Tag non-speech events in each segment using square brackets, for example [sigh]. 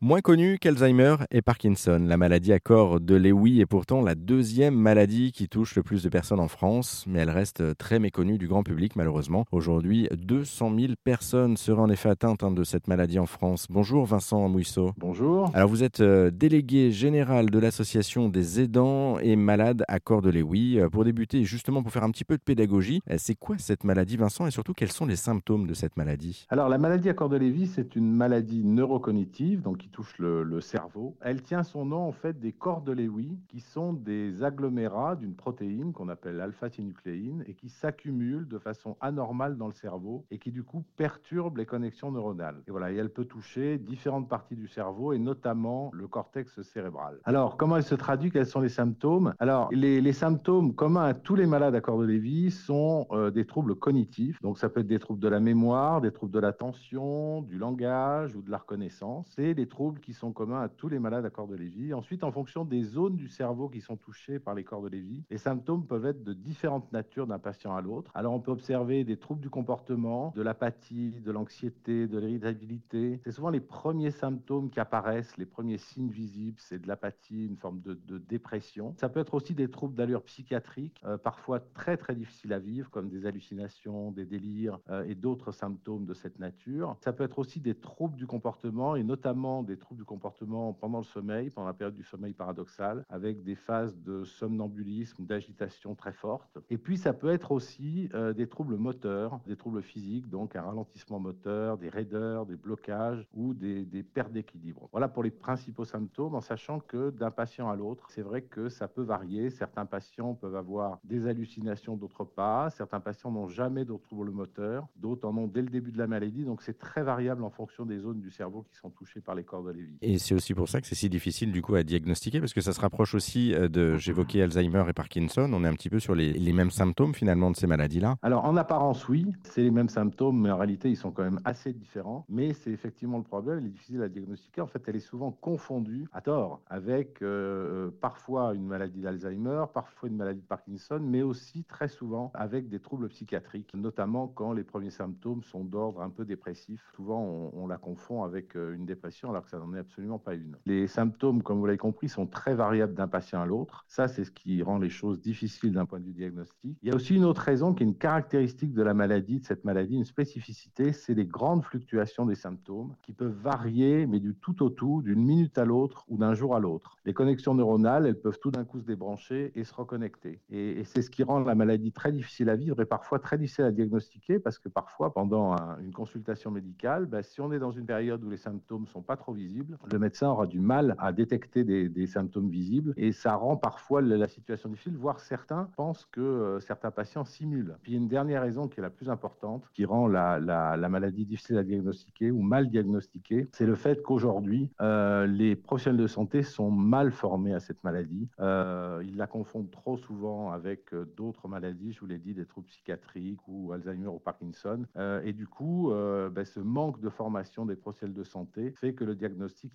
Moins connu qu'Alzheimer et Parkinson, la maladie à corps de Lewy est pourtant la deuxième maladie qui touche le plus de personnes en France, mais elle reste très méconnue du grand public malheureusement. Aujourd'hui, 200 000 personnes seraient en effet atteintes hein, de cette maladie en France. Bonjour Vincent Mouisseau. Bonjour. Alors vous êtes euh, délégué général de l'association des aidants et malades à corps de Lewy. Euh, pour débuter, justement pour faire un petit peu de pédagogie, euh, c'est quoi cette maladie Vincent et surtout quels sont les symptômes de cette maladie? Alors la maladie à corps de Lévy, c'est une maladie neurocognitive, donc touche le, cerveau. Elle tient son nom en fait des corps de Lewy, qui sont des agglomérats d'une protéine qu'on appelle alpha-synucléine et qui s'accumulent de façon anormale dans le cerveau et qui du coup perturbent les connexions neuronales. Et voilà, et elle peut toucher différentes parties du cerveau et notamment le cortex cérébral. Alors, comment elle se traduit? Quels sont les symptômes? Alors, les, symptômes communs à tous les malades à corps de Lévy sont euh, des troubles cognitifs. Donc, ça peut être des troubles de la mémoire, des troubles de l'attention, du langage ou de la reconnaissance. C'est des troubles qui sont communs à tous les malades à corps de Lévy. Ensuite, en fonction des zones du cerveau qui sont touchées par les corps de Lévy, les symptômes peuvent être de différentes natures d'un patient à l'autre. Alors, on peut observer des troubles du comportement, de l'apathie, de l'anxiété, de l'irritabilité. C'est souvent les premiers symptômes qui apparaissent, les premiers signes visibles, c'est de l'apathie, une forme de, dépression. Ça peut être aussi des troubles d'allure psychiatrique, euh, parfois très très difficiles à vivre, comme des hallucinations, des délires euh, et d'autres symptômes de cette nature. Ça peut être aussi des troubles du comportement et notamment des troubles du comportement pendant le sommeil, pendant la période du sommeil paradoxal, avec des phases de somnambulisme, d'agitation très fortes. Et puis, ça peut être aussi euh, des troubles moteurs, des troubles physiques, donc un ralentissement moteur, des raideurs, des blocages ou des, des pertes d'équilibre. Voilà pour les principaux symptômes, en sachant que d'un patient à l'autre, c'est vrai que ça peut varier. Certains patients peuvent avoir des hallucinations, d'autres pas. Certains patients n'ont jamais de troubles moteurs, d'autres en ont dès le début de la maladie. Donc, c'est très variable en fonction des zones du cerveau qui sont touchées par les corps de Lévy. Et c'est aussi pour ça que c'est si difficile du coup à diagnostiquer, parce que ça se rapproche aussi euh, de, j'évoquais Alzheimer et Parkinson, on est un petit peu sur les, les mêmes symptômes finalement de ces maladies-là. Alors en apparence oui, c'est les mêmes symptômes, mais en réalité ils sont quand même assez différents. Mais c'est effectivement le problème, elle est difficile à diagnostiquer. En fait, elle est souvent confondue, à tort, avec euh, euh, parfois une maladie d'Alzheimer, parfois une maladie de Parkinson, mais aussi très souvent avec des troubles psychiatriques, notamment quand les premiers symptômes sont d'ordre un peu dépressif. Souvent on, on la confond avec une dépression alors que ça n'en est absolument pas une. Les symptômes, comme vous l'avez compris, sont très variables d'un patient à l'autre. Ça, c'est ce qui rend les choses difficiles d'un point de vue diagnostique. Il y a aussi une autre raison qui est une caractéristique de la maladie, de cette maladie, une spécificité, c'est les grandes fluctuations des symptômes qui peuvent varier, mais du tout au tout, d'une minute à l'autre ou d'un jour à l'autre. Les connexions neuronales, elles peuvent tout d'un coup se débrancher et se reconnecter. Et, c'est ce qui rend la maladie très difficile à vivre et parfois très difficile à diagnostiquer parce que parfois, pendant une consultation médicale, ben, si on est dans une période où les symptômes sont pas trop visibles, le médecin aura du mal à détecter des, symptômes visibles et ça rend parfois la situation difficile, voire certains pensent que euh, certains patients simulent. Puis une dernière raison qui est la plus importante, qui rend la, maladie difficile à diagnostiquer ou mal diagnostiquée, c'est le fait qu'aujourd'hui, euh, les professionnels de santé sont mal formés à cette maladie. Euh, ils la confondent trop souvent avec d'autres maladies, je vous l'ai dit, des troubles psychiatriques ou Alzheimer ou Parkinson. et du coup, ben, ce manque de formation des professionnels de santé fait que le diagnostic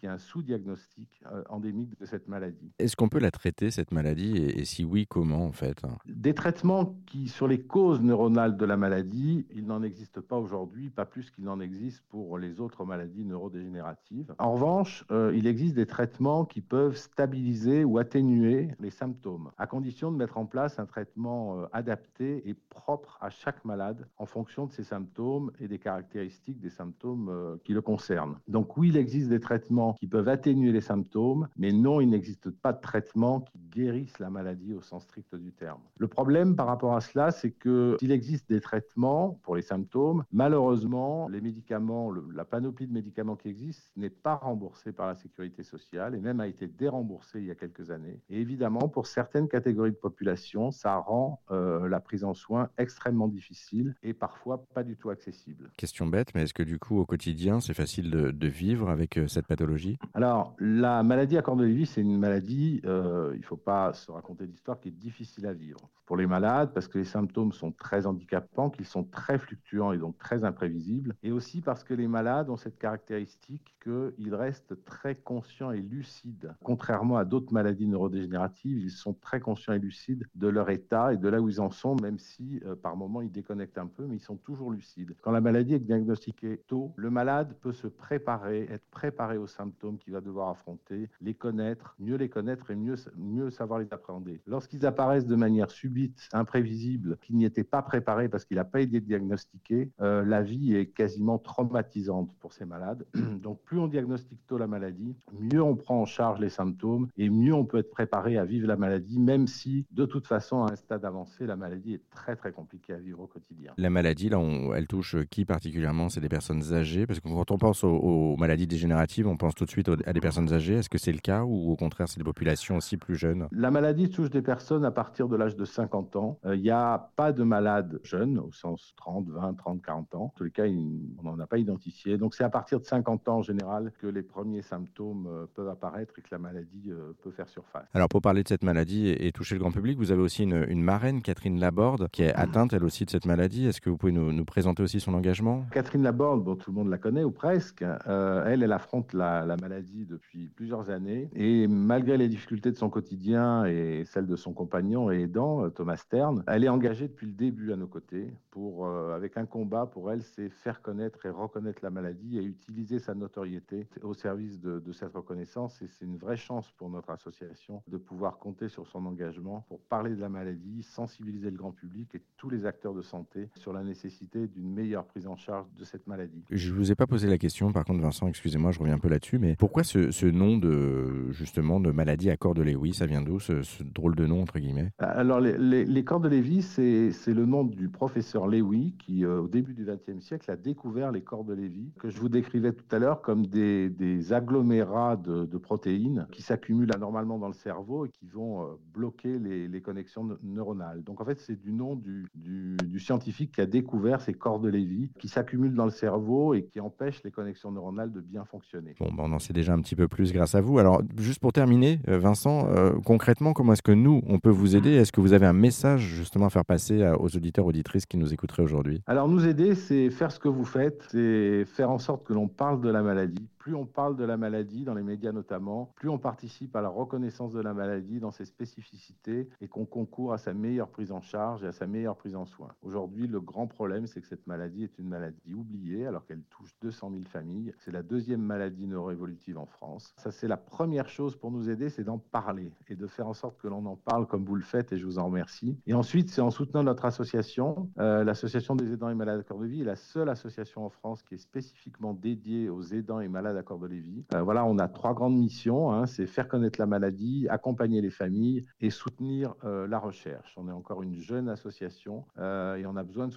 est un sous-diagnostic euh, endémique de cette maladie. Est-ce qu'on peut la traiter, cette maladie, et, si oui, comment en fait Des traitements qui, sur les causes neuronales de la maladie, il n'en existe pas aujourd'hui, pas plus qu'il n'en existe pour les autres maladies neurodégénératives. En revanche, euh, il existe des traitements qui peuvent stabiliser ou atténuer les symptômes, à condition de mettre en place un traitement euh, adapté et propre à chaque malade en fonction de ses symptômes et des caractéristiques des symptômes qui le concernent. Donc oui, il existe des traitements qui peuvent atténuer les symptômes, mais non, il n'existe pas de traitement qui guérisse la maladie au sens strict du terme. Le problème par rapport à cela, c'est que s'il existe des traitements pour les symptômes, malheureusement, les médicaments, la panoplie de médicaments qui existe n'est pas remboursée par la sécurité sociale et même a été déremboursée il y a quelques années. Et évidemment, pour certaines catégories de population, ça rend euh, la prise en soin extrêmement difficile et parfois pas du tout accessible. Question bête, mais est-ce que du coup, au quotidien, c'est facile de, de vivre avec euh, cette pathologie Alors, la maladie à corps de Lévy, c'est une maladie, euh, il ne faut pas se raconter d'histoire, qui est difficile à vivre. Pour les malades, parce que les symptômes sont très handicapants, qu'ils sont très fluctuants et donc très imprévisibles, et aussi parce que les malades ont cette caractéristique qu'ils restent très conscients et lucides. Contrairement à d'autres maladies neurodégénératives, ils sont très conscients et lucides de leur état et de là où ils en sont, même si euh, par moments ils déconnectent un peu, mais ils sont toujours lucides. Quand la maladie est diagnostiquée tôt, le malade peut se préparer, être prêt préparer aux symptômes qu'il va devoir affronter, les connaître, mieux les connaître et mieux, mieux savoir les appréhender. Lorsqu'ils apparaissent de manière subite, imprévisible, qu'il n'y était pas préparé parce qu'il n'a pas été diagnostiqué, euh, la vie est quasiment traumatisante pour ces malades. [clears throat] Donc plus on diagnostique tôt la maladie, mieux on prend en charge les symptômes et mieux on peut être préparé à vivre la maladie, même si de toute façon à un stade avancé, la maladie est très très compliquée à vivre au quotidien. La maladie, là, elle touche qui particulièrement? C'est des personnes âgées? Parce que quand on pense aux, maladies dégénératives, on pense tout de suite à des personnes âgées. Est-ce que c'est le cas ou au contraire c'est des populations aussi plus jeunes? La maladie touche des personnes à partir de l'âge de 50 ans. Il euh, n'y a pas de malades jeunes au sens 30, 20, 30, 40 ans. En tous les cas, on n'en a pas identifié. Donc c'est à partir de 50 ans en général que les premiers symptômes euh, peuvent apparaître et que la maladie euh, peut faire surface. Alors pour parler de cette maladie et, toucher le grand public, vous avez aussi une, une marraine, Catherine Laborde, qui est atteinte elle aussi de cette maladie. Est-ce que vous pouvez nous, présenter aussi son engagement? Catherine Laborde, bon, tout le monde la connaît ou presque, elle, elle affronte la, la maladie depuis plusieurs années et malgré les difficultés de son quotidien et celles de son compagnon et aidant, Thomas Stern, elle est engagée depuis le début à nos côtés pour, euh, avec un combat pour elle, c'est faire connaître et reconnaître la maladie et utiliser sa notoriété au service de, cette reconnaissance. Et c'est une vraie chance pour notre association de pouvoir compter sur son engagement pour parler de la maladie, sensibiliser le grand public et tous les acteurs de santé sur la nécessité d'une meilleure prise en charge de cette maladie. Je ne vous ai pas posé la question, par contre, Vincent, excusez-moi, je reviens un peu là-dessus, mais pourquoi ce, nom de justement de maladie à corps de Lewy Ça vient d'où ce, drôle de nom entre guillemets? Alors les, les, les corps de Lévy, c'est le nom du professeur Lewy qui, euh, au début du XXe siècle, a découvert les corps de Lévy, que je vous décrivais tout à l'heure comme des, agglomérats de, protéines qui s'accumulent anormalement dans le cerveau et qui vont euh, bloquer les, connexions neuronales. Donc en fait, c'est du nom du, du, scientifique qui a découvert ces corps de Lévy qui s'accumulent dans le cerveau et qui empêchent les connexions neuronales de bien fonctionner. Bon, ben on en sait déjà un petit peu plus grâce à vous. Alors, juste pour terminer, euh, Vincent, concrètement, comment est-ce que nous, on peut vous aider? Est-ce que vous avez un message justement à faire passer aux auditeurs, auditrices qui nous écouteraient aujourd'hui? Alors nous aider, c'est faire ce que vous faites, c'est faire en sorte que l'on parle de la maladie, plus on parle de la maladie, dans les médias notamment, plus on participe à la reconnaissance de la maladie dans ses spécificités et qu'on concourt à sa meilleure prise en charge et à sa meilleure prise en soin. Aujourd'hui, le grand problème, c'est que cette maladie est une maladie oubliée alors qu'elle touche 200 000 familles. C'est la deuxième maladie neuroévolutive en France. Ça, c'est la première chose pour nous aider, c'est d'en parler et de faire en sorte que l'on en parle comme vous le faites et je vous en remercie. Et ensuite, c'est en soutenant notre association, euh, l'association des aidants et malades à de vie la seule association en France qui est spécifiquement dédiée aux aidants et malades d'accord de Lévis. Euh, voilà, on a trois grandes missions. Hein. c'est faire connaître la maladie, accompagner les familles et soutenir euh, la recherche. On est encore une jeune association euh, et on a besoin de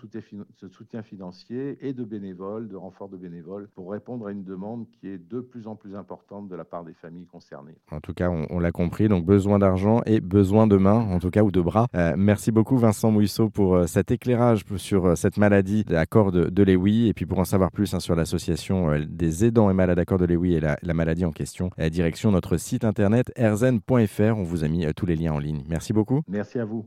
soutien, financier et de bénévoles, de renforts de bénévoles pour répondre à une demande qui est de plus en plus importante de la part des familles concernées. En tout cas, on, l'a compris, donc besoin d'argent et besoin de mains, en tout cas, ou de bras. merci beaucoup Vincent Mouisseau pour cet éclairage sur cette maladie d'accord de, de et puis pour en savoir plus hein, sur l'association des aidants et malades Lewy et la, maladie en question. La direction notre site internet erzen.fr. On vous a mis euh, tous les liens en ligne. Merci beaucoup. Merci à vous.